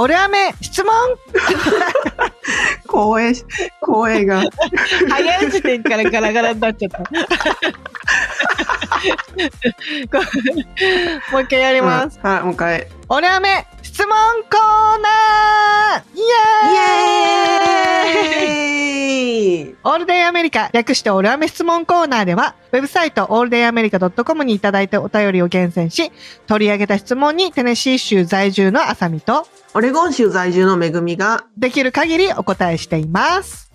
おるあめ質問光栄、光栄が。早い時点からガラガラになっちゃった。こもう一回やります。はい、もう一回。おるあめ質問コーナーイエーイイエーイオールデイアメリカ、略してオールアメ質問コーナーでは、ウェブサイトオールデイアメリカ .com にいただいたお便りを厳選し、取り上げた質問にテネシー州在住のあさみと、オレゴン州在住のめぐみが、できる限りお答えしています。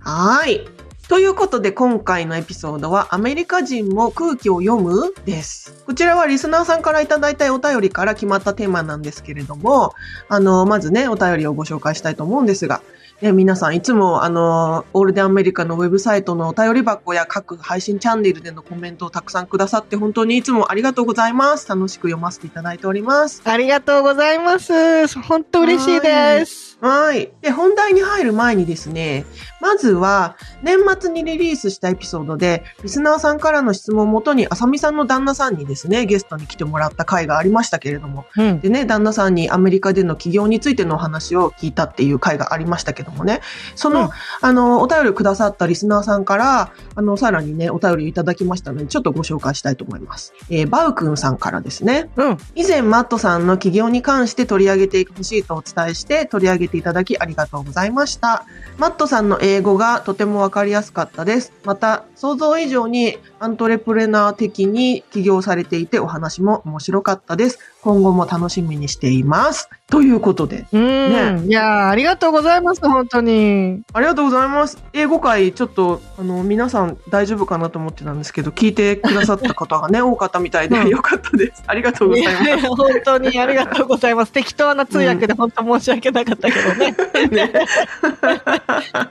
はーい。ということで今回のエピソードはアメリカ人も空気を読むです。こちらはリスナーさんからいただいたお便りから決まったテーマなんですけれども、あの、まずね、お便りをご紹介したいと思うんですが、ね、皆さんいつもあの、オールデンアメリカのウェブサイトのお便り箱や各配信チャンネルでのコメントをたくさんくださって本当にいつもありがとうございます。楽しく読ませていただいております。ありがとうございます。本当嬉しいです。はい。で、本題に入る前にですね、まずは、年末にリリースしたエピソードで、リスナーさんからの質問をもとに、あさみさんの旦那さんにですね、ゲストに来てもらった回がありましたけれども、うん。でね、旦那さんにアメリカでの起業についてのお話を聞いたっていう回がありましたけどもね、その、うんあの、お便りをくださったリスナーさんから、あの、さらにね、お便りをいただきましたので、ちょっとご紹介したいと思います。えーバウくんさんからですね、うん。以前マットさんの起業に関して取り上げてほしいとお伝えして取り上げていただきありがとうございました。マットさんの英英語がとてもわかりやすかったです。また想像以上にアントレプレナー的に起業されていてお話も面白かったです。今後も楽しみにしています。ということで。うん。ねいやーありがとうございます、本当に。ありがとうございます。英語会ちょっとあの皆さん大丈夫かなと思ってたんですけど聞いてくださった方がね 多かったみたいでうんよかったです。ありがとうございます。いやいや本当にありがとうございます。適当な通訳で本当申し訳なかったけど ね。で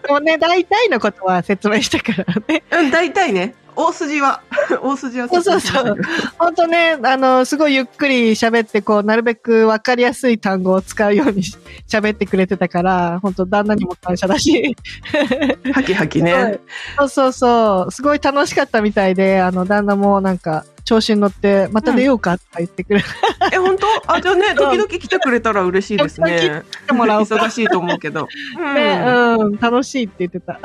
もね、大体のことは説明したからね。うん、大体ね、大筋は、大筋はそうそうそう。本当ね、あの、すごいゆっくり喋って、こう、なるべくわかりやすい単語を使うようにし喋ってくれてたから、本当旦那にも感謝だし。ハキハキね。そうそうそう。すごい楽しかったみたいで、あの、旦那もなんか、調子に乗って、また出ようかとか言ってくれえ、本当？あ、じゃあね、時々来てくれたら嬉しいですね。てもらおうか。忙しいと思うけど。うんね、うん、楽しいって言ってた。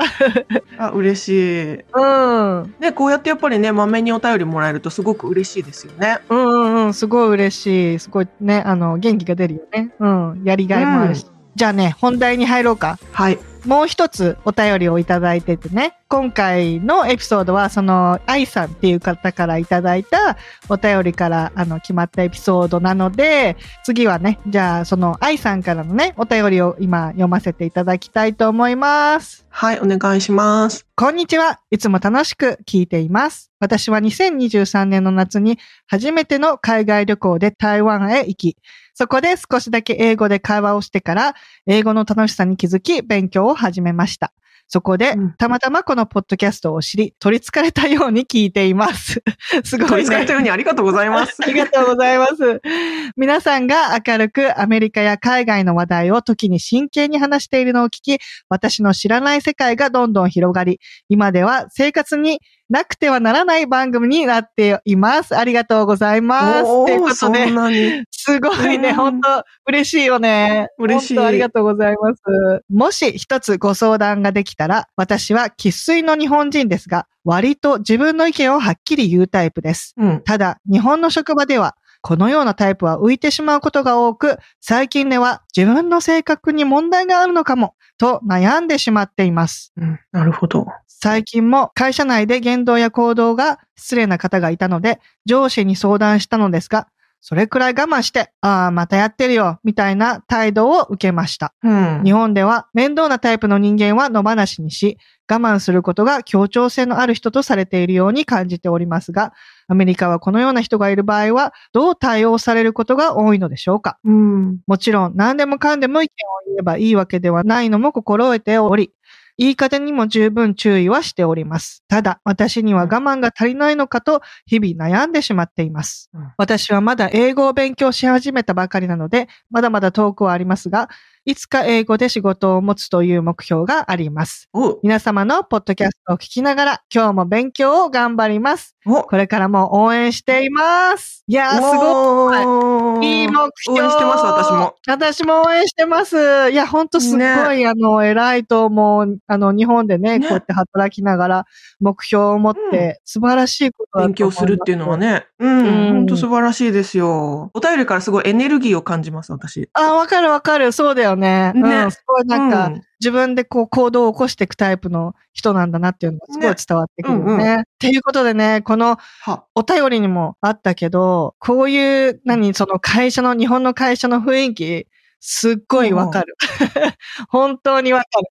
あ、嬉しい。うん。ね、こうやってやっぱりね、まめにお便りもらえるとすごく嬉しいですよね。うんうんうん、すごい嬉しい。すごいね、あの、元気が出るよね。うん、やりがいもあるし。じゃあね、本題に入ろうか。はい。もう一つお便りをいただいててね、今回のエピソードは、その、愛さんっていう方からいただいたお便りから、あの、決まったエピソードなので、次はね、じゃあ、その、愛さんからのね、お便りを今読ませていただきたいと思います。はい、お願いします。こんにちは。いつも楽しく聞いています。私は2023年の夏に初めての海外旅行で台湾へ行き、そこで少しだけ英語で会話をしてから、英語の楽しさに気づき、勉強を始めました。そこでうん、たまたまこのポッドキャストを知り、取り憑かれたように聞いています。すごいね取り憑かれた。ようにありがとうございます。ありがとうございます。皆さんが明るくアメリカや海外の話題を時に真剣に話しているのを聞き、私の知らない世界がどんどん広がり、今では生活になくてはならない番組になっています。ありがとうございます。おということで。すごいね、うん本当嬉しいよね。嬉しいありがとうございます。もし一つご相談ができたら、私は喫水の日本人ですが、割と自分の意見をはっきり言うタイプです。うん。ただ、日本の職場では、このようなタイプは浮いてしまうことが多く、最近では自分の性格に問題があるのかも、と悩んでしまっています。うん、なるほど。最近も会社内で言動や行動が失礼な方がいたので、上司に相談したのですが、それくらい我慢して、ああ、またやってるよ、みたいな態度を受けました。うん。日本では面倒なタイプの人間は野放しにし、我慢することが協調性のある人とされているように感じておりますが、アメリカはこのような人がいる場合は、どう対応されることが多いのでしょうか？うん。もちろん何でもかんでも意見を言えばいいわけではないのも心得ており、言い方にも十分注意はしております。ただ、私には我慢が足りないのかと日々悩んでしまっています。うん私はまだ英語を勉強し始めたばかりなので、まだまだ遠くはありますが、いつか英語で仕事を持つという目標があります。お、皆様のポッドキャストを聞きながら、今日も勉強を頑張ります。お、これからも応援しています。いやー、すごい。ごいい目標。応援してます、私も。。私も応援してます。いや、ほんとすっごい、あの、偉いと思う。あの、日本でね、ねこうやって働きながら、目標を持って、素晴らしいことだと思い勉ます強するっていうのは。ね。ううんん、本当素晴らしいですよ。お便りからすごいエネルギーを感じます、私。あ、わかるわかる。そうだよね。ねうん。すごいなんか、うん自分でこう行動を起こしていくタイプの人なんだなっていうのがすごい伝わってくるよね。ねうんうっていうことでね、このは、お便りにもあったけど、こういう、何、その会社の、日本の会社の雰囲気、すっごいわかる。本当にわかる。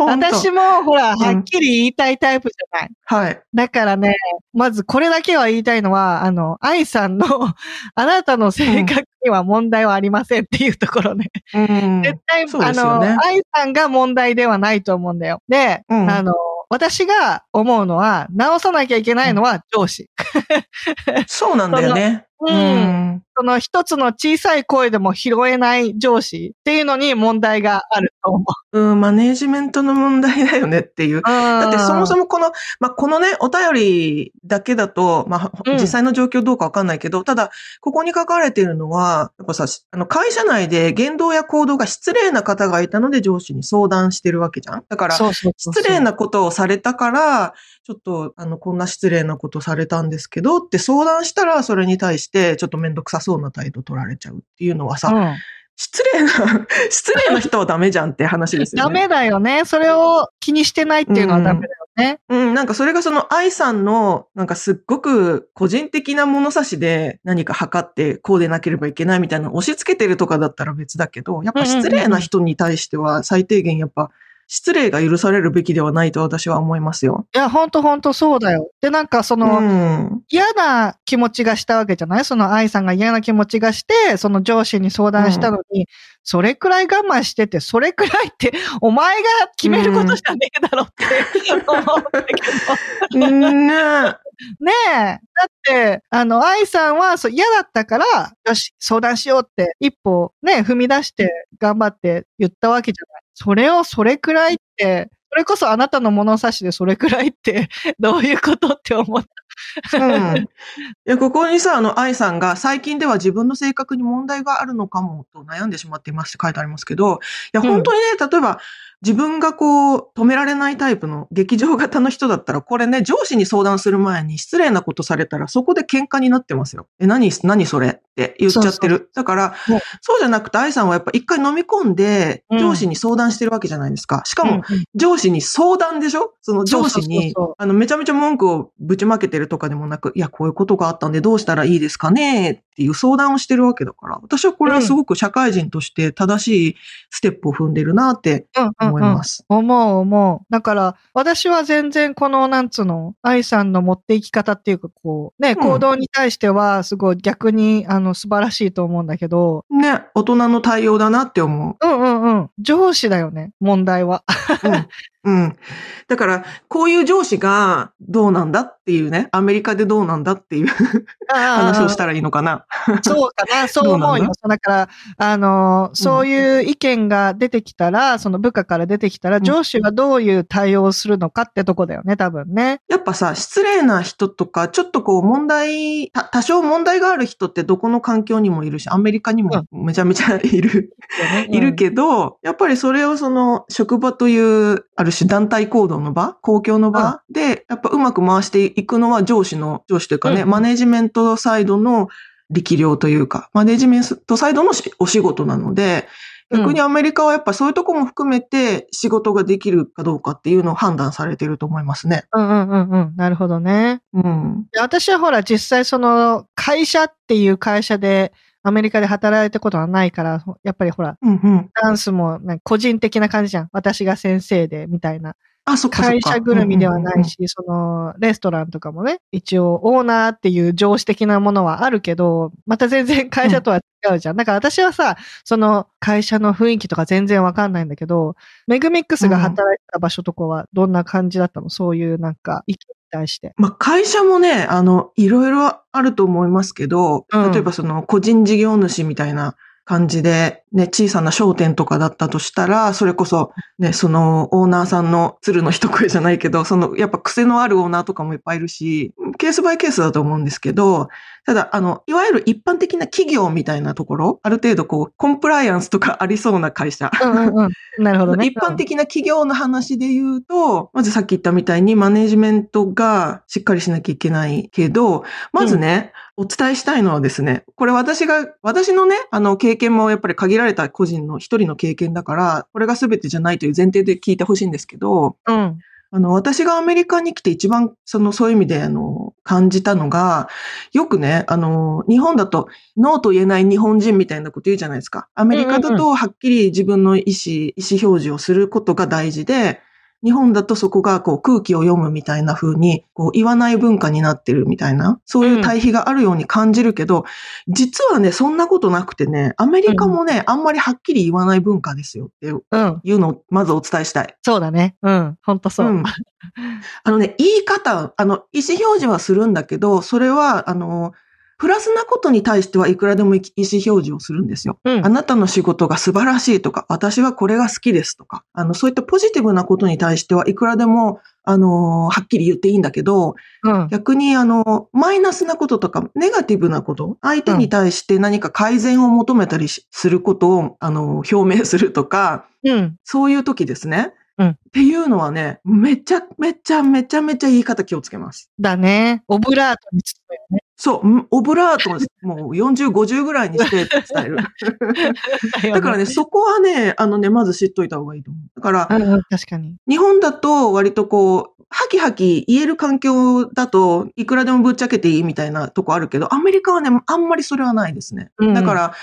私も、ほら、んはっきり言いたいタイプじゃない。はい。だからね、まずこれだけは言いたいのは、あの、愛さんの、あなたの性格には問題はありませんっていうところね。うん。絶対、そうあの、愛さんが問題ではないと思うんだよ。で、うんあの、私が思うのは、直さなきゃいけないのは上司。そうなんだよね。うんうん。その一つの小さい声でも拾えない上司っていうのに問題があると思う。うん、マネージメントの問題だよねっていう。だだってそもそも、もこの、まあ、このね、お便りだけだと、まあ、うん実際の状況どうかわかんないけど、ただ、ここに書かれているのは、やっぱさ、あの、会社内で言動や行動が失礼な方がいたので上司に相談してるわけじゃん。だから、失礼なことをされたから、ちょっと、あの、こんな失礼なことされたんですけどって相談したら、それに対して、ちょっとめんどくさそうな態度取られちゃうっていうのはさ、うん失礼な、失礼な人はダメじゃんって話ですよダね。メだよね。それを気にしてないっていうのはダメだよね。うん、なんかそれがその愛さんの、なんかすっごく個人的な物差しで何か測ってこうでなければいけないみたいな押し付けてるとかだったら別だけど、やっぱ失礼な人に対しては最低限やっぱ失礼が許されるべきではないと私は思いますよ。いや、ほんとほんとそうだよ。で、なんかその、うん。嫌な気持ちがしたわけじゃない？その愛さんが嫌な気持ちがして、その上司に相談したのに、それくらい我慢してて、それくらいって、お前が決めることじゃねえだろって思うんだけど。ねねえ。だって、あの、愛さんはそう嫌だったから、よし、相談しようって、一歩ね、踏み出して頑張って言ったわけじゃない。それをそれくらいって、それこそあなたの物差しでそれくらいって、どういうことって思った。うん。いや、ここにさ、あの、愛さんが最近では自分の性格に問題があるのかもと悩んでしまっていますって書いてありますけど、いや、うん本当にね、例えば自分がこう、止められないタイプの劇場型の人だったら、これね、上司に相談する前に失礼なことされたら、そこで喧嘩になってますよ。え、何、何それって言っちゃってる。だから、そうじゃなくて、愛さんはやっぱ一回飲み込んで、うん。上司に相談してるわけじゃないですか。しかも、うん上司に相談でしょ？その上司そうそうそう。にそう、あの、めちゃめちゃ文句をぶちまけてるとかでもなく、いや、こういうことがあったんでどうしたらいいですかね？っていう相談をしてるわけだから、私はこれはすごく社会人として正しいステップを踏んでるなってうん思います。思う思う。だから、私は全然この、なんつうの、愛さんの持っていき方っていうか、こう、ね、うん行動に対しては、すごい逆に、あの、素晴らしいと思うんだけど、ね、大人の対応だなって思う。うんうんうん。上司だよね、問題は。うん。うん。だから、こういう上司がどうなんだっていうね、アメリカでどうなんだっていう話をしたらいいのかな。そうかな、そう思うどう。だ？から、あの、そういう意見が出てきたら、その部下から出てきたら、ん。上司はどういう対応をするのかってとこだよね、多分ね。やっぱさ、失礼な人とか、ちょっとこう問題、た多少問題がある人ってどこの環境にもいるし、アメリカにもめちゃめちゃいる、いるけど、やっぱりそれをその職場という、ある種団体行動の場、公共の場で、やっぱうまく回していくのは上司の、上司というかね、うんマネジメントサイドの力量というか、マネジメントサイドのしお仕事なので、逆にアメリカはやっぱそういうとこも含めて仕事ができるかどうかっていうのを判断されてると思いますね。うんうんうんうん。なるほどね。うん。で私はほら、実際その、会社っていう会社で、アメリカで働いたことはないから、やっぱりほら、うんうん。ダンスもなんか個人的な感じじゃん。私が先生で、みたいな。あ、そっか。会社ぐるみではないし、その、レストランとかもね、一応、オーナーっていう上司的なものはあるけど、また全然会社とは違うじゃん。だから私はさ、その会社の雰囲気とか全然わかんないんだけど、メグミックスが働いてた場所とかはどんな感じだったの？そういうなんか、対して。まあ、会社もね、あの、いろいろあると思いますけど、うん例えばその個人事業主みたいな感じで、ね、小さな商店とかだったとしたら、それこそ、ね、そのオーナーさんの鶴の一声じゃないけど、その、やっぱ癖のあるオーナーとかもいっぱいいるし、ケースバイケースだと思うんですけど、ただ、あの、いわゆる一般的な企業みたいなところ、ある程度こう、コンプライアンスとかありそうな会社。うんうんうん。なるほどね。一般的な企業の話で言うと、まずさっき言ったみたいにマネジメントがしっかりしなきゃいけないけど、まずね、お伝えしたいのはですね、これ私が、私のね、あの経験もやっぱり限られた個人の一人の経験だから、これが全てじゃないという前提で聞いてほしいんですけど、うん。あの、私がアメリカに来て一番、その、そういう意味で、あの、感じたのが、よくね、あの、日本だと、ノーと言えない日本人みたいなこと言うじゃないですか。アメリカだと、はっきり自分の意思、意思表示をすることが大事で、日本だとそこがこう空気を読むみたいな風にこう言わない文化になってるみたいな、そういう対比があるように感じるけど、実はね、そんなことなくてね、アメリカもね、あんまりはっきり言わない文化ですよっていうのをまずお伝えしたい。そうだね。うん。ほんとそう。ん。あのね、言い方、あの、意思表示はするんだけど、それは、あの、プラスなことに対してはいくらでも意思表示をするんですよ。うんあなたの仕事が素晴らしいとか、私はこれが好きですとか、あの、そういったポジティブなことに対してはいくらでも、あの、はっきり言っていいんだけど、うん。逆に、あの、マイナスなこととか、ネガティブなこと、相手に対して何か改善を求めたりしすることを、あの、表明するとか、うん。そういう時ですね。うんっていうのはね、めちゃめちゃめちゃめちゃ言い方気をつけます。だね。オブラートに包むよね。そう、んオブラートをもう40、50ぐらいにして伝える。だからね、そこはね、あのね、まず知っといた方がいいと思う。だから、確かに。日本だと割とこう、ハキハキ言える環境だと、いくらでもぶっちゃけていいみたいなとこあるけど、アメリカはね、あんまりそれはないですね。うんだから、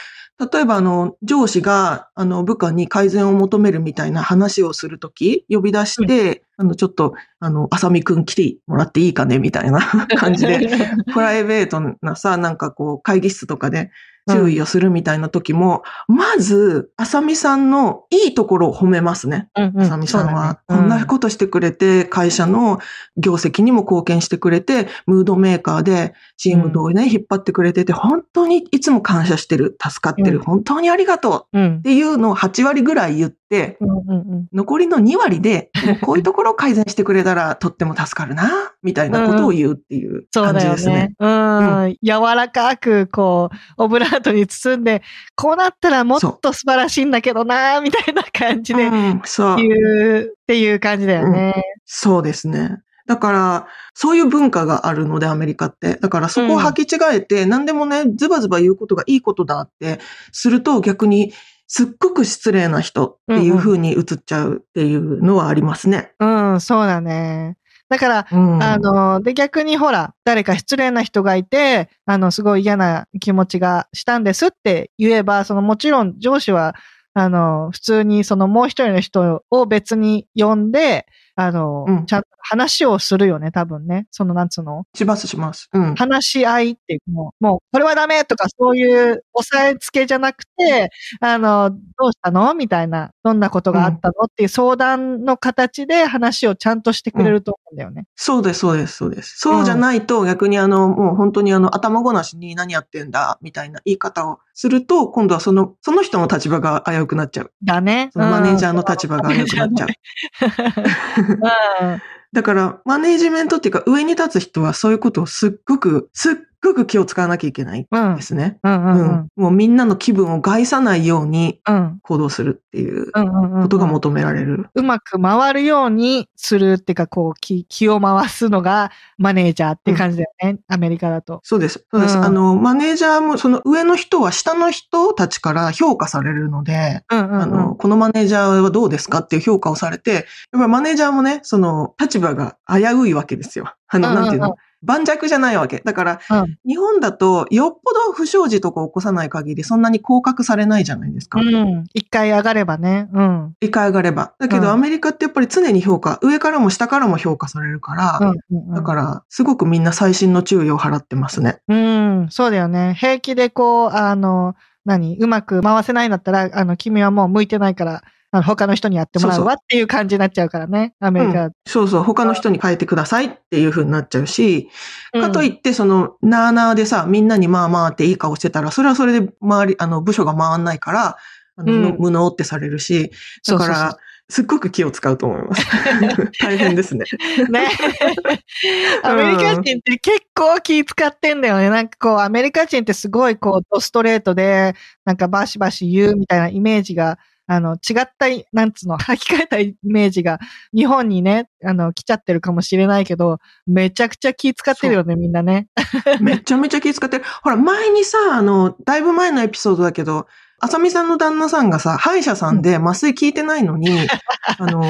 例えばあの、上司が、あの、部下に改善を求めるみたいな話をするとき、呼び出して、あの、ちょっと、あの、あさみくん来てもらっていいかねみたいな 感じで、プライベートなさ、なんかこう、会議室とかで注意をするみたいな時も、まず、あさみさんのいいところを褒めますね。うんうんあさみさんは、そうだねこんなことしてくれて、会社の業績にも貢献してくれて、ムードメーカーで、チームをね、引っ張ってくれてて、本当にいつも感謝してる、助かってる、うん本当にありがとううんっ。ていうのを8割ぐらい言って、うんうんうん残りの2割で、こういうところを改善してくれたらとっても助かるな、みたいなことを言うっていう感じですね。。うん。柔らかく、こう、オブラートに包んで、こうなったらもっと素晴らしいんだけどな、みたいな感じでうん、そう。言うっていう感じだよね。そうですね。だから、そういう文化があるので、アメリカって。だから、そこを履き違えて、何でもね、ズバズバ言うことがいいことだってすると、逆に、すっごく失礼な人っていう風に映っちゃうっていうのはありますね。うん、そうだね。だから、うん。あの、で、逆にほら、誰か失礼な人がいて、あの、すごい嫌な気持ちがしたんですって言えば、その、もちろん上司は、あの、普通にそのもう一人の人を別に呼んで、あの、うんちゃんと話をするよね、多分ね。その、なんつうの？しますします。うん。話し合いっていう、もう、もう、これはダメとか、そういう押さえつけじゃなくて、あの、どうしたの？みたいな、どんなことがあったの、っていう相談の形で話をちゃんとしてくれると思うんだよね。そうです、そうです、そうです。そうじゃないと、逆にあの、もう本当にあの、頭ごなしに何やってんだ、みたいな言い方をすると、今度はその、その人の立場が危うくなっちゃう。だね。そのマネージャーの立場が危うくなっちゃう。だから、マネージメントっていうか、上に立つ人はそういうことをすっごく、すっごく気を使わなきゃいけないうん。ですね。うんううんうん。もうみんなの気分を害さないようにうん。行動するっていう。ことが求められる。うまく回るようにするっていうか、こう、気、気を回すのがマネージャーって感じだよね。アメリカだと。そうです。そうです。うんあの、マネージャーも、その上の人は下の人たちから評価されるので、うんうん、うん。あの、このマネージャーはどうですかっていう評価をされて、やっぱりマネージャーもね、その、立場が危ういわけですよ。あの、なんていうの？盤石じゃないわけ。だから、うん日本だと、よっぽど不祥事とか起こさない限り、そんなに降格されないじゃないですか。うん。一回上がればね。うん。一回上がれば。だけど、うんアメリカってやっぱり常に評価、上からも下からも評価されるから、うんうんうん。だから、すごくみんな細心の注意を払ってますね。うん、そうだよね。平気でこう、あの、何？うまく回せないんだったら、あの、君はもう向いてないから、あの他の人にやってもらうわっていう感じになっちゃうからね。アメリカ。そうそう、他の人に変えてくださいっていう風になっちゃうし、うんかといって、その、なーなーでさ、みんなにまあまあっていい顔してたら、それはそれで周り、あの、部署が回んないから、あの、うん無能ってされるし、だかそうそうそうら、すっごく気を使うと思います。大変ですね。ね。アメリカ人って結構気使ってんだよね。なんかこう、アメリカ人ってすごいこう、ドストレートで、なんかバシバシ言うみたいなイメージが、あの、違った、なんつうの、書き換えたイメージが、日本にね、あの、来ちゃってるかもしれないけど、めちゃくちゃ気使ってるよね、みんなね。めちゃめちゃ気使ってる。ほら、前にさ、あの、だいぶ前のエピソードだけど、あさみさんの旦那さんがさ、歯医者さんで麻酔効いてないのに、あの、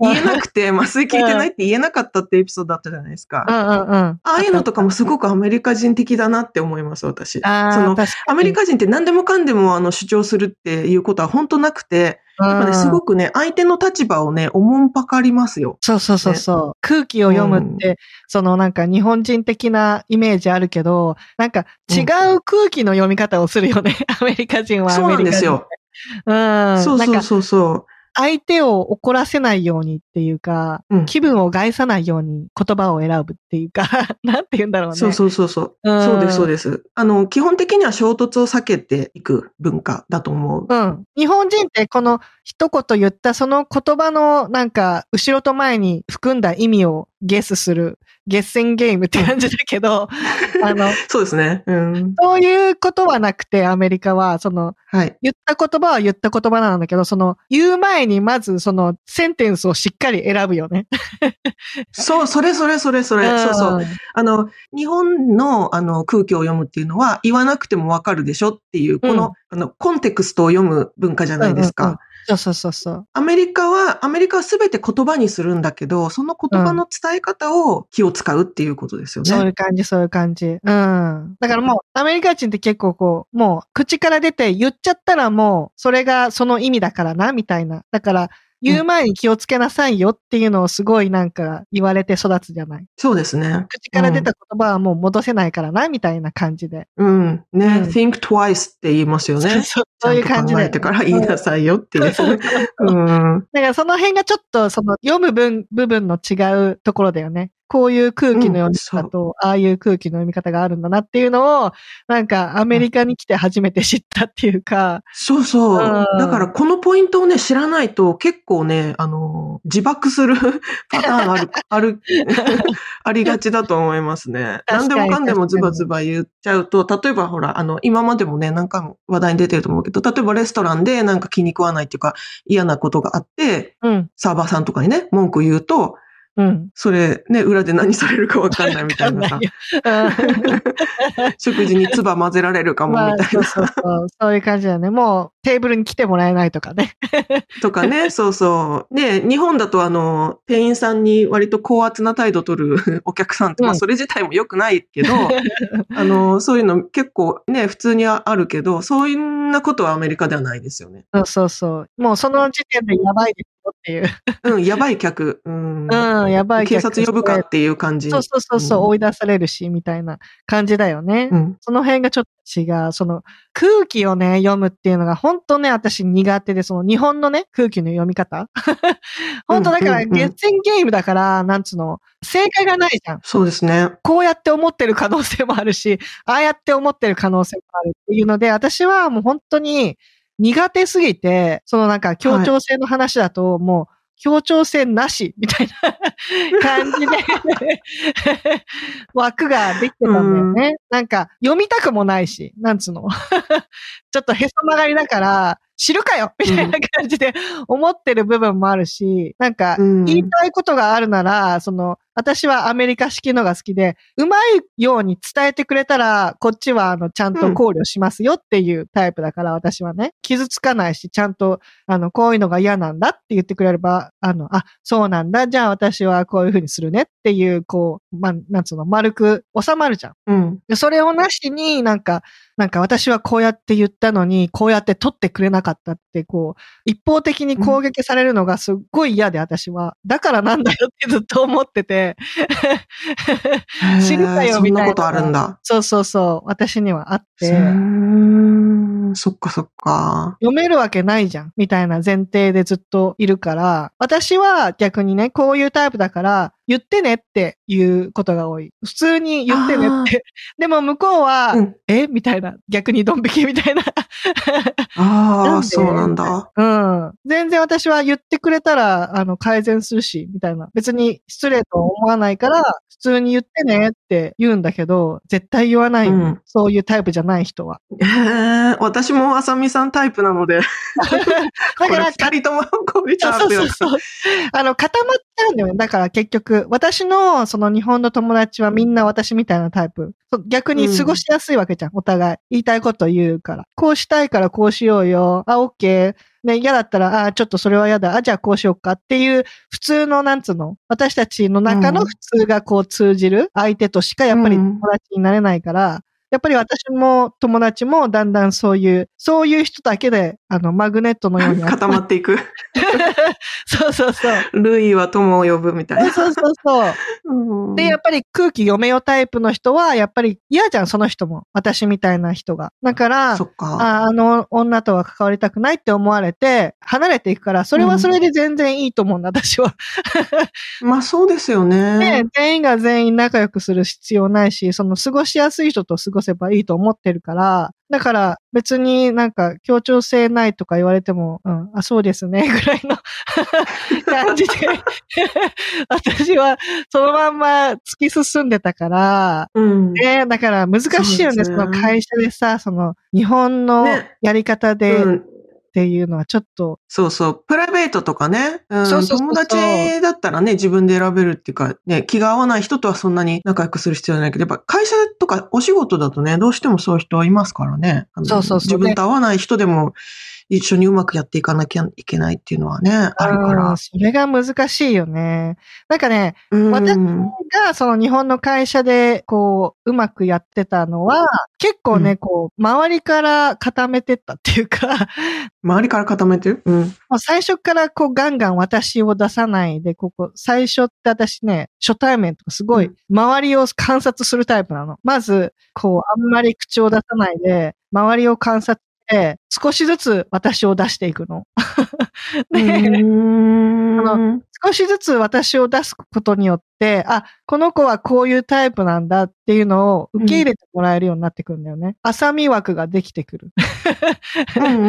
言えなくて麻酔効いてないって言えなかったってエピソードだったじゃないですか。うんうんうん。ああいうのとかもすごくアメリカ人的だなって思います、私。ああ、その、アメリカ人って何でもかんでもあの主張するっていうことは本当なくて、やっぱね、すごく。くね、相手の立場をね、おもんぱかりますよ。そうそうそうそう。空気を読むって、そのなんか日本人的なイメージあるけど、なんか違う空気の読み方をするよね。アメリカ人はアそうメリカ人。なんですよ。うん。そうそうそうそう。相手を怒らせないようにっていうか、うん気分を害さないように言葉を選ぶっていうか、なんて言うんだろうね。そうそうそうそう。うんそうです、そうです。あの、基本的には衝突を避けていく文化だと思う。うん。日本人ってこの一言言ったその言葉のなんか後ろと前に含んだ意味をゲスする、ゲッセンゲームって感じだけど、あの、そうですね。うん。そういうことはなくてアメリカは、その、はい。言った言葉は言った言葉なんだけど、その、言う前にまずそのセンテンスをしっかり選ぶよね。そう、それそれそれそれ。そうそう。あの、日本のあの空気を読むっていうのは言わなくてもわかるでしょっていう、この、うんあの、コンテクストを読む文化じゃないですか。うんうんうんそうそうそうそう。アメリカは、アメリカはすべて言葉にするんだけど、その言葉の伝え方を気を使うっていうことですよね。そういう感じ、そういう感じ。うん。だからもう、アメリカ人って結構こう、もう、口から出て言っちゃったらもう、それがその意味だからな、みたいな。だから、言う前に気をつけなさいよっていうのをすごいなんか言われて育つじゃない。そうですね。口から出た言葉はもう戻せないからな、みたいな感じで。うん。ね、うん think twice って言いますよね。そうそういう感じで。考えてから言いなさいよっていう。うん。だからその辺がちょっとその読む分部分の違うところだよね。こういう空気の読み方と、ああいう空気の読み方があるんだなっていうのを、なんかアメリカに来て初めて知ったっていうか、そうそう。うんだからこのポイントをね、知らないと結構ね、あの、自爆する パターンある、ある、ありがちだと思いますね。何でもかんでもズバズバ言っちゃうと、例えばほら、あの、今までもね、何回も話題に出てると思うけど、例えばレストランでなんか気に食わないっていうか嫌なことがあって、うん、サーバーさんとかにね、文句言うと、うん。それね、裏で何されるかわかんないみたいなさな 食事に唾混ぜられるかもみたいな。そうそうそう。そういう感じだよね。もうテーブルに来てもらえないとかね。とかね、そうそう。で、日本だとあの、店員さんに割と高圧な態度取るお客さんって、まあうんそれ自体も良くないけど、あの、そういうの結構ね、普通にあるけど、そういうなことはアメリカではないですよね。そうそうそう。もうその時点でやばいですよっていう。うん、やばい客。うん。うん、やばい警客察呼ぶかっていう感じ。そうそうそうそう、うん追い出されるし、みたいな感じだよね。うん。その辺がちょっと違う。その空気をね、読むっていうのが本当ね、私苦手で、その日本のね、空気の読み方。本当だから、うんうんうん月戦ゲームだから、なんつうの、正解がないじゃん。そうですね。こうやって思ってる可能性もあるし、ああやって思ってる可能性もあるっていうので、私はもう本当に苦手すぎて、そのなんか協調性の話だと、もう協調性なしみたいな 感じで枠ができてたんだよね。なんか読みたくもないし、なんつうの？ちょっとへそ曲がりだから、知るかよみたいな感じで思ってる部分もあるし、なんかうん言いたいことがあるなら、その、私はアメリカ式のが好きで、うまいように伝えてくれたら、こっちはあの、ちゃんと考慮しますよっていうタイプだから、私はね。傷つかないし、ちゃんと、あの、こういうのが嫌なんだって言ってくれれば、あの、あ、そうなんだ。じゃあ私はこういうふうにするねっていう、こう、まあ、なんつうの、丸く収まるじゃん。うん。でそれをなしになんか、なんか私はこうやって言ったのに、こうやって取ってくれなかったって、こう、一方的に攻撃されるのがすっごい嫌で、私は。だからなんだよってずっと思ってて。知るかへーよみたいな。そんなことあるんだ。そうそうそう。私にはあって。そっかそっか。読めるわけないじゃん、みたいな前提でずっといるから、私は逆にね、こういうタイプだから、言ってねっていうことが多い。普通に言ってねって。でも向こうは、うんえ？みたいな。逆にドン引きみたいな。ああ、そうなんだ。うん。全然私は言ってくれたら、あの、改善するし、みたいな。別に失礼と思わないから、普通に言ってねって言うんだけど、絶対言わないよ、うんそういうタイプじゃない人は。へえ、私もあさみさんタイプなので、だから、二人ともこういたそうそうそう。あの、固まっちゃうんだよね。だから結局、私のその日本の友達はみんな私みたいなタイプ。逆に過ごしやすいわけじゃん、お互い。言いたいこと言うから。こうしたいからこうしようよ。あ、オッケー。ね、嫌だったら、あ、ちょっとそれは嫌だ。あ、じゃあこうしようかっていう、普通の、なんつうの？私たちの中の普通がこう通じる相手としかやっぱり友達になれないから、やっぱり私も友達もだんだんそういう、そういう人だけで、あの、マグネットのように固まっていく。そうそうそう。ルイは友を呼ぶみたいな。そうそうそう。うんで、やっぱり空気読めよタイプの人は、やっぱり嫌じゃん、その人も。私みたいな人が。だから、そっか。ああの女とは関わりたくないって思われて、離れていくから、それはそれで全然いいと思うんだ、私は。まあそうですよねね。全員が全員仲良くする必要ないし、その過ごしやすい人と過ごせばいいと思ってるから、だから別になんか協調性ないとか言われても、うん、あ、そうですね、ぐらいの 感じで、私はそのまんま突き進んでたから、うん。ね、だから難しいよね、そね。の会社でさ、その日本のね。やり方でっうんていうのはちょっと、そうそう。プライベートとかね。うんそうそう友達だったらね、自分で選べるっていうか、ね、気が合わない人とはそんなに仲良くする必要ないけど、やっぱ会社とかお仕事だとね、どうしてもそういう人はいますからね。そうそうそう自分と合わない人でも一緒にうまくやっていかなきゃいけないっていうのはね、あるかうんら。それが難しいよね。なんかね、うん私がその日本の会社でこう、うまくやってたのは、結構ね、うんこう、周りから固めてったっていうか、周りから固めて？るうん。最初からこうガンガン私を出さないで、ここ、最初って私ね、初対面とかすごいうん周りを観察するタイプなの。まず、こう、あんまり口を出さないで、周りを観察少しずつ私を出していくの。あ少しずつ私を出すことによって、あ、この子はこういうタイプなんだっていうのを受け入れてもらえるようになってくるんだよね。浅見枠ができてくる。うんうんう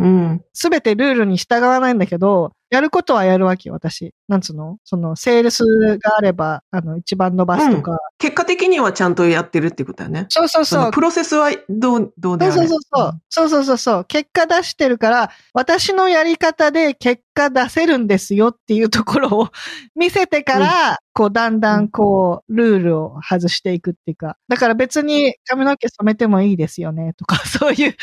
んうん。すべてルールに従わないんだけど、やることはやるわけよ、私。なんつうの？その、セールスがあれば、あの、一番伸ばすとか。結果的にはちゃんとやってるってことだよね。そうそうそうその。プロセスはどう、どうであれそうそうそうそう。そうそうそうそう。結果出してるから、私のやり方で結果出せるんですよっていうところを 見せてから、こう、だんだんこう、ルールを外していくっていうか。だから別に髪の毛染めてもいいですよね、とか、そういう、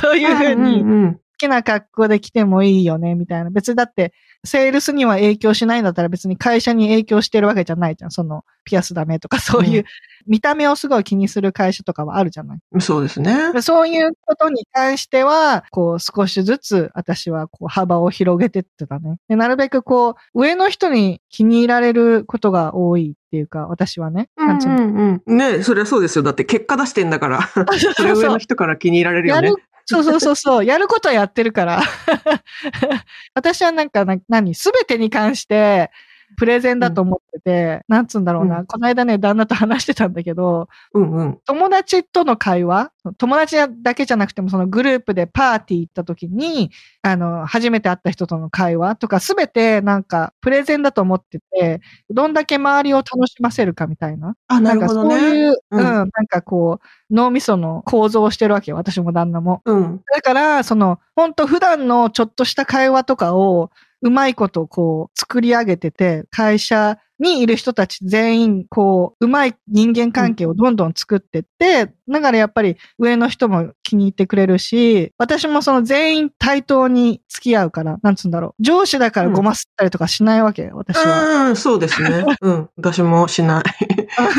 そういうふうに、きな格好で来てもいいよね、みたいな。別にだって、セールスには影響しないんだったら別に会社に影響してるわけじゃないじゃん。その、ピアスダメとかそういう、うん見た目をすごい気にする会社とかはあるじゃない。うんそうですね。でそういうことに関しては、こう少しずつ私はこう幅を広げてってたね。でなるべくこう、上の人に気に入られることが多いっていうか、私はね。なんつうんうん。ねそりゃそうですよ。だって結果出してんだから。それ上の人から気に入られるよねやる。、そうそうそうそう、やることはやってるから。私はなんかな、何、すべてに関して、プレゼンだと思ってて、なんつうんだろうな、うんこの間ね、旦那と話してたんだけど、うんうん。友達との会話友達だけじゃなくてもそのグループでパーティー行った時に、あの、初めて会った人との会話とかすべてなんかプレゼンだと思ってて、どんだけ周りを楽しませるかみたいな。あ、なるほどね。んかそういう、ううんん、なんかこう、脳みその構造をしてるわけよ。私も旦那も。うん。だから、その、本当普段のちょっとした会話とかを、うまいことこう、作り上げてて、会社にいる人たち全員、こう、うまい人間関係をどんどん作ってって、だからやっぱり上の人も気に入ってくれるし、私もその全員対等に付き合うから、なんつうんだろう。上司だからごますったりとかしないわけよ、私は。うん、そうですね。うん。私もしない。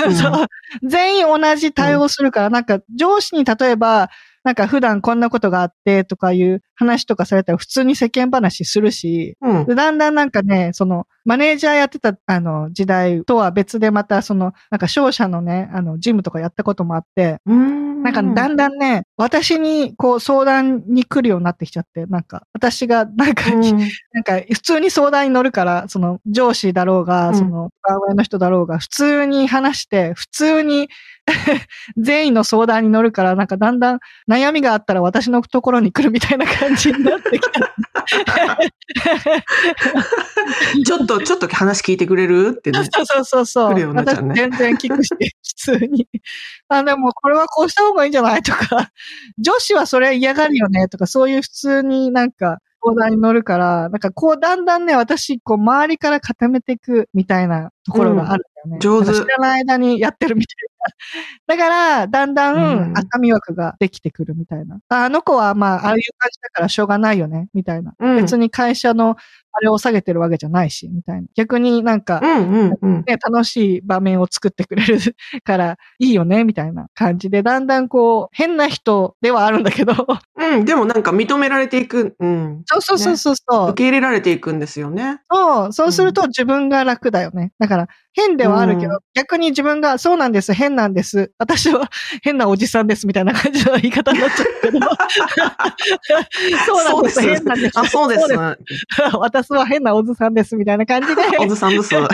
全員同じ対応するから、なんか上司に例えば、なんか普段こんなことがあってとかいう話とかされたら普通に世間話するし、うん。でだんだんなんかね、その、マネージャーやってた、あの、時代とは別でまた、その、なんか商社のね、あの、ジムとかやったこともあって、うん。なんかだんだんね、私にこう相談に来るようになってきちゃって、なんか、私がなんか、うんなんか、普通に相談に乗るから、その、上司だろううが、んその、上の人だろうが、普通に話して、普通に 全員の相談に乗るから、なんかだんだん悩みがあったら私のところに来るみたいな感じになってきた。ちょっと、ちょっと話聞いてくれる？ってね。そうそうそうそう。ね私全然聞くし、普通に。あ、でもこれはこうした方がいいんじゃない？とか、女子はそれ嫌がるよね？とか、そういう普通になんか相談に乗るから、なんかこうだんだんね、私、こう周りから固めていくみたいなところがあるんだよね。上手なんか知らない間にやってるみたいな。だから、だんだうんん赤み枠ができてくるみたいな。ああの子はまあ、ああいう感じだからしょうがないよね、みたいな。うん別に会社のあれを下げてるわけじゃないし、みたいな。逆になんか、うんうんうん。ね、楽しい場面を作ってくれる からいいよね、みたいな感じで、だんだんこう、変な人ではあるんだけど、うん、でもなんか認められていく、うん。そうそうそうそうそう、受け入れられていくんですよね。そう、そうすると自分が楽だよね。だから、変ではあるけど、うん逆に自分が、そうなんです、変なんです。私は 変なおじさんです、みたいな感じの言い方になっちゃうけど。そうなんです、変なんです。あ、そうです。私は変なおじさんです、みたいな感じで。おずさんです。言っ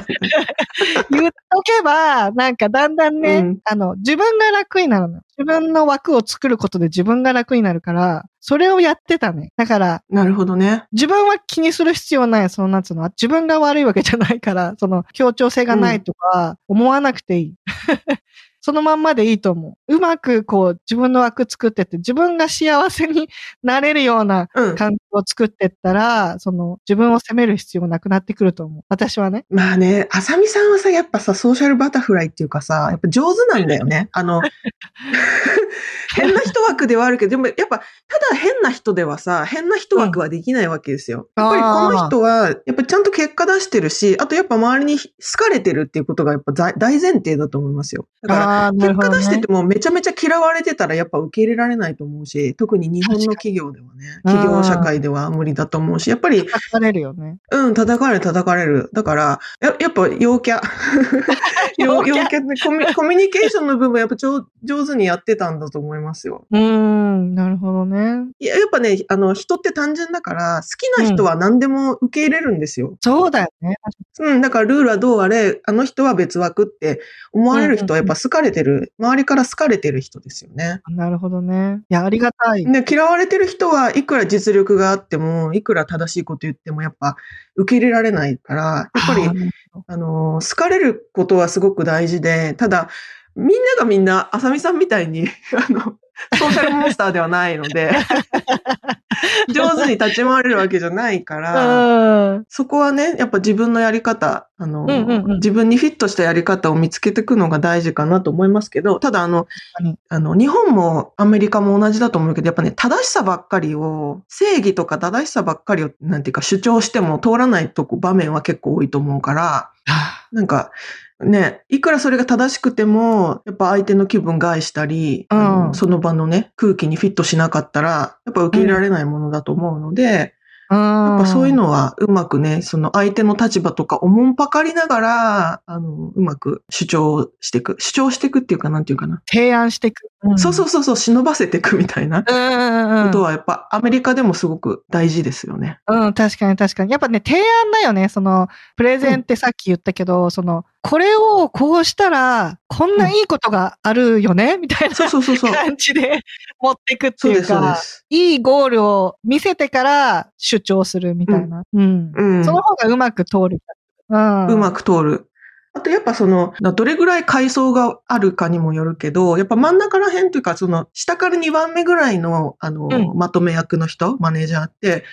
とけば、なんかだんだんね、うんあの、自分が楽になるの。自分の枠を作ることで自分が楽になるから、それをやってたね。だから、なるほどね。自分は気にする必要ない、そのなんつうの、自分が悪いわけじゃないから、その協調性がないないとか、思わなくていい。そのまんまでいいと思う。うまくこう自分の枠作ってって、自分が幸せになれるようなうん。環境を作ってったら、その自分を責める必要なくなってくると思う。私はね。まあね、あさみさんはさ、やっぱさ、ソーシャルバタフライっていうかさ、やっぱ上手なんだよね。あの、変な人枠ではあるけど、でもやっぱ、ただ変な人ではさ、変な人枠はできないわけですよ。うんやっぱりこの人は、やっぱちゃんと結果出してるし、あとやっぱ周りに好かれてるっていうことがやっぱ大大前提だと思いますよ。だから、結果出しててもめちゃめちゃ嫌われてたらやっぱ受け入れられないと思うし、特に日本の企業ではね、うん企業社会では無理だと思うし、やっぱり、書かれるよね。うん、叩かれる叩かれる。だから、ややっぱ陽キャ。陽 陽キャ 陽キャでコミコミュニケーションの部分やっぱ上上手にやってたんだと思いますよ。うーん、なるほどね。いややっぱね、あの、人って単純だから、好きな人は何でも受け入れるんですよ。そうだよね。うん、だからルールはどうあれ、あの人は別枠って思われる人はやっぱ好かれてる、周りから好かれてる人ですよね。なるほどね。いや、ありがたい。で、嫌われてる人はいくら実力があっても、いくら正しいこと言ってもやっぱ受け入れられないから、やっぱりあの、好かれることはすごく大事で、ただ、みんながみんな、あさみさんみたいに、あの、ソーシャルモンスターではないので、上手に立ち回れるわけじゃないから、うん。そこはね、やっぱ自分のやり方、あの、うんうんうん。自分にフィットしたやり方を見つけていくのが大事かなと思いますけど、ただあのあの、日本もアメリカも同じだと思うけど、やっぱね、正しさばっかりを、正義とか正しさばっかりを、なんていうか主張しても通らないとこ場面は結構多いと思うから、なんか、ね、いくらそれが正しくても、やっぱ相手の気分害したり、あうん。のその場のね、空気にフィットしなかったら、やっぱ受け入れられないものだと思うので、ややっぱそういうのはうまくね、その相手の立場とかおもんぱかりながら、あの、うまく主張していく。主張していくっていうか、なんていうかな。提案していく。んそうそうそうそう、忍ばせていくみたいなこうんうんうんとはやっぱアメリカでもすごく大事ですよね。うん、確かに確かに。やっぱね、提案だよね。その、プレゼンってさっき言ったけど、その、これをこうしたら、こんないいことがあるよね、みたいな。感じで持っていくっていうか、す。いいゴールを見せてから主張するみたいな。うん。うん。その方がうまく通る。うん。うまく通る。あとやっぱその、どれぐらい階層があるかにもよるけど、やっぱ真ん中ら辺というか、その、下から2番目ぐらいの、あの、うんまとめ役の人、マネージャーって、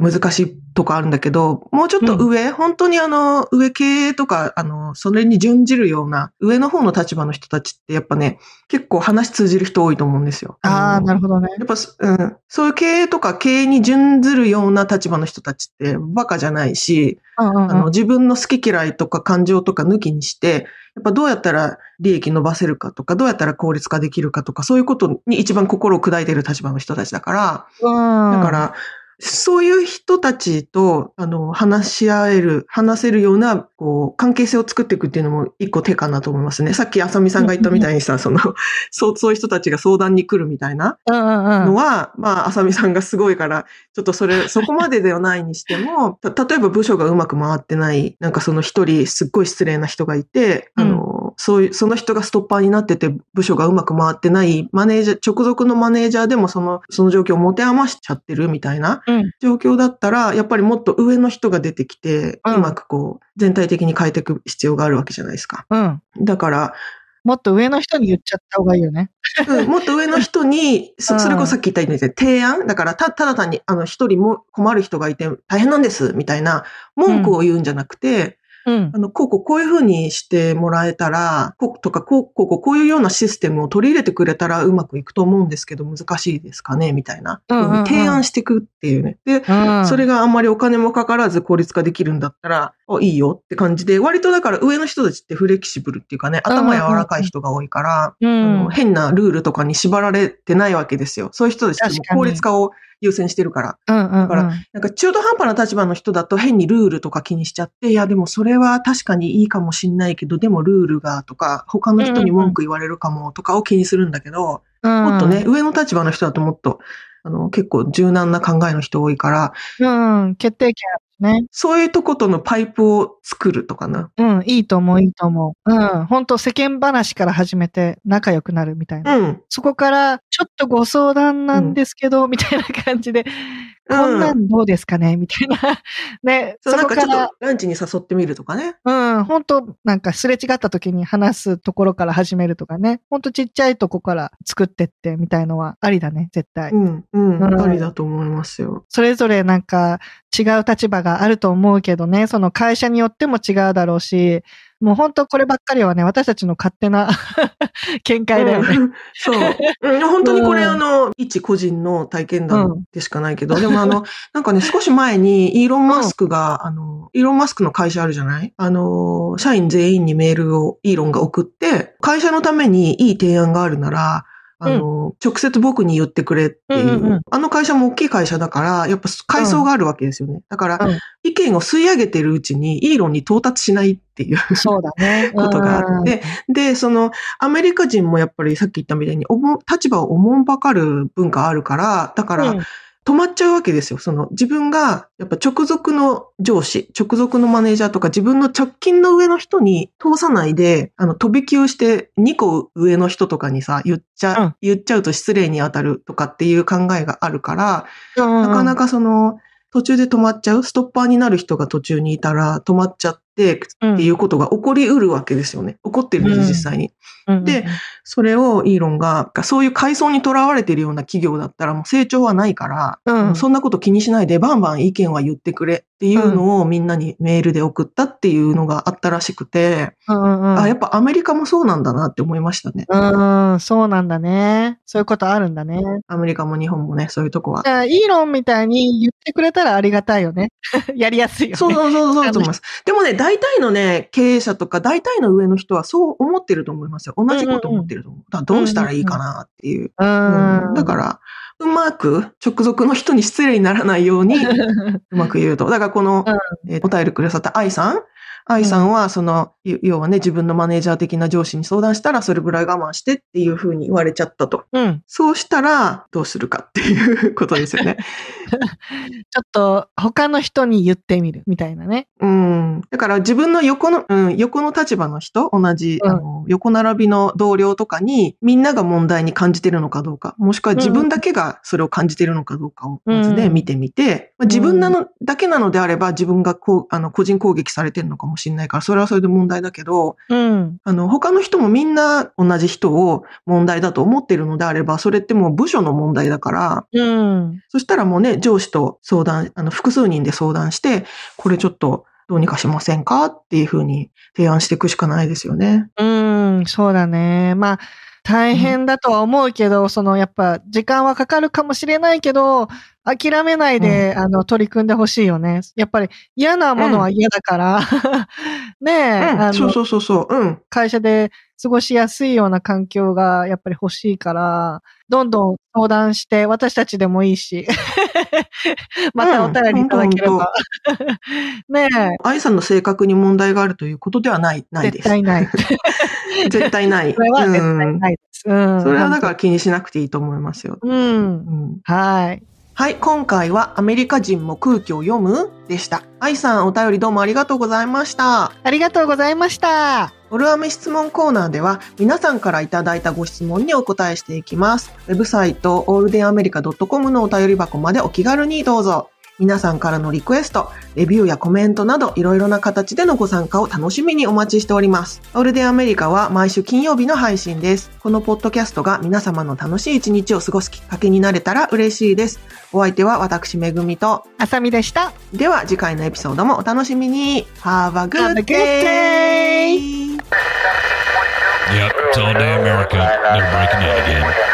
難しいとこあるんだけど、もうちょっと上、本当にあの、上系とか、あの、それに準じるような、上の方の立場の人たちってやっぱね、結構話通じる人多いと思うんですよ。ああ、のなるほどね。やっぱ、うん、そういう経営とか経営に準ずるような立場の人たちってバカじゃないし、うんうんうんあの、自分の好き嫌いとか感情とか抜きにして、やっぱどうやったら利益伸ばせるかとか、どうやったら効率化できるかとか、そういうことに一番心を砕いている立場の人たちだから、うん。だから、そういう人たちと、あの、話し合える、話せるような、こう、関係性を作っていくっていうのも一個手かなと思いますね。さっき浅見さんが言ったみたいにさ、その、そう、そういう人たちが相談に来るみたいなうんうんうん。のは、まあ、浅見さんがすごいから、ちょっとそれ、そこまでではないにしても、た例えば部署がうまく回ってない、なんかその一人すっごい失礼な人がいて、あの、そういう、その人がストッパーになってて、部署がうまく回ってない、マネージャー、直属のマネージャーでもその、その状況を持て余しちゃってるみたいなうん状況だったら、やっぱりもっと上の人が出てきて、うまくこう、全体的に変えていく必要があるわけじゃないですか。うん。だから、もっと上の人に言っちゃった方がいいよね。うん、もっと上の人に、そそれこそさっき言ったように提案だから、た、ただ単に、あの、一人も困る人がいて大変なんです、みたいな文句を言うんじゃなくて、うんあ。の、こうこうこういうふうにしてもらえたら、こうとか、こう、こうこうこういうようなシステムを取り入れてくれたらうまくいくと思うんですけど、難しいですかね？みたいな。うんうんうん提案していくっていうね。で、うん。それがあんまりお金もかからず効率化できるんだったら、あいいよって感じで、割とだから上の人たちってフレキシブルっていうかね、頭柔らかい人が多いから、うあのん。変なルールとかに縛られてないわけですよ。そういう人たちって効率化を優先してるから。うんうんうん。からなんか中途半端な立場の人だと変にルールとか気にしちゃって、いやでもそれは確かにいいかもしんないけど、でもルールがとか、他の人に文句言われるかもとかを気にするんだけど、うん、もっとね、上の立場の人だともっと、あの、結構柔軟な考えの人多いから、うん。決定権ね。そういうとことのパイプを作るとかな。うん。いいと思う、いいと思う。うん。本当世間話から始めて仲良くなるみたいな。うん。そこから、ちょっとご相談なんですけど、みたいな感じで、こんなんどうですかね？みたいな。ね、そ、なんかちょっそうこからと、ランチに誘ってみるとかね。うん、本当なんかすれ違った時に話すところから始めるとかね。本当ちっちゃいとこから作ってってみたいのはありだね、絶対。うん、うん、うんありだと思いますよ。それぞれなんか違う立場があると思うけどね、その会社によっても違うだろうし、もう本当こればっかりはね、私たちの勝手な 見解だよね。うん。そう。うん本当にこれ、うん。あの、一個人の体験うん談でしかないけど、でもあの、なんかね、少し前にイーロン・マスクが、あの、イーロン・マスクの会社あるじゃない？あの、社員全員にメールをイーロンが送って、会社のためにいい提案があるなら、あの、直接僕に言ってくれっていう、うんうんうん。あの会社も大きい会社だから、やっぱ階層があるわけですよね。だから、うん。意見を吸い上げてるうちにイーロンに到達しないっていう。そうだね。ことがあって、で、その、アメリカ人もやっぱりさっき言ったみたいに、立場をおもんばかる文化あるから、だから、うん止まっちゃうわけですよ。その、自分が、やっぱ直属の上司、直属のマネージャーとか、自分の直近の上の人に通さないで、あの、飛び級して2個上の人とかにさ、言っちゃ、うん。言っちゃうと失礼に当たるとかっていう考えがあるから、うん。なかなかその、途中で止まっちゃう、ストッパーになる人が途中にいたら止まっちゃってっていうことが起こりうるわけですよね。起こってるんです、うん実際に。うんで、それをイーロンが、そういう階層にとらわれてるような企業だったらもう成長はないから、うんそんなこと気にしないでバンバン意見は言ってくれっていうのをみんなにメールで送ったっていうのがあったらしくて、あ、やっぱアメリカもそうなんだなって思いましたね。うん、そうなんだね。そういうことあるんだね。アメリカも日本もね、そういうとこはイーロンみたいに言ってくれたらありがたいよね。やりやすいよね。そうそうそうそうと思います。でもね、大体のね、経営者とか大体の上の人はそう思ってると思いますよ。同じこと思ってると思う。だどうしたらいいかなっていう。うん。うんだから、うまく直属の人に失礼にならないように うまく言うと。だからこの、えーお便りくださった愛さん、愛さんは、その、ゆ要はね、自分のマネージャー的な上司に相談したら、それぐらい我慢してっていうふうに言われちゃったと。うん。そうしたら、どうするかっていうことですよね。ちょっと他の人に言ってみるみたいなね。うん。だから自分の横の、うん、横の立場の人、同じ、うんあの、横並びの同僚とかに、みんなが問題に感じてるのかどうか、もしくは自分だけがそれを感じてるのかどうかを、まずね、うん見てみて、まあ、自分なの、だけなのであれば、自分がこう、あの、個人攻撃されてるのかもしれないから、それはそれで問題だけど、うん。あの、他の人もみんな同じ人を問題だと思ってるのであれば、それってもう部署の問題だから、うん。そしたらもうね、上司と相談、あの、複数人で相談して、これちょっとどうにかしませんかっていうふうに提案していくしかないですよね。うん。そうだね。まあ、大変だとは思うけど、そのやっぱ時間はかかるかもしれないけど、諦めないで、あの、取り組んでほしいよね。やっぱり嫌なものは嫌だから、ねえ、うん、あのそうそうそうそう。うん。会社で過ごしやすいような環境がやっぱり欲しいから、どんどん相談して、私たちでもいいし、またお便りいただければ。ねえ、愛さんの性格に問題があるということではない、ないです。絶対ない。絶対ない。それは絶対うんないです。うん。それはだから気にしなくていいと思いますよ。うん。うんはい。はい、今回はアメリカ人も空気を読むでした。愛さんお便りどうもありがとうございました。ありがとうございました。オルアメ質問コーナーでは皆さんからいただいたご質問にお答えしていきます。ウェブサイトオールデンアメリカ .com のお便り箱までお気軽にどうぞ。皆さんからのリクエスト、レビューやコメントなどいろいろな形でのご参加を楽しみにお待ちしております。オールデンアメリカは毎週金曜日の配信です。このポッドキャストが皆様の楽しい一日を過ごすきっかけになれたら嬉しいです。お相手は私めぐみと、あさみでした。では次回のエピソードもお楽しみに。Have a good day! Yep, it's all day America. They're breaking in again.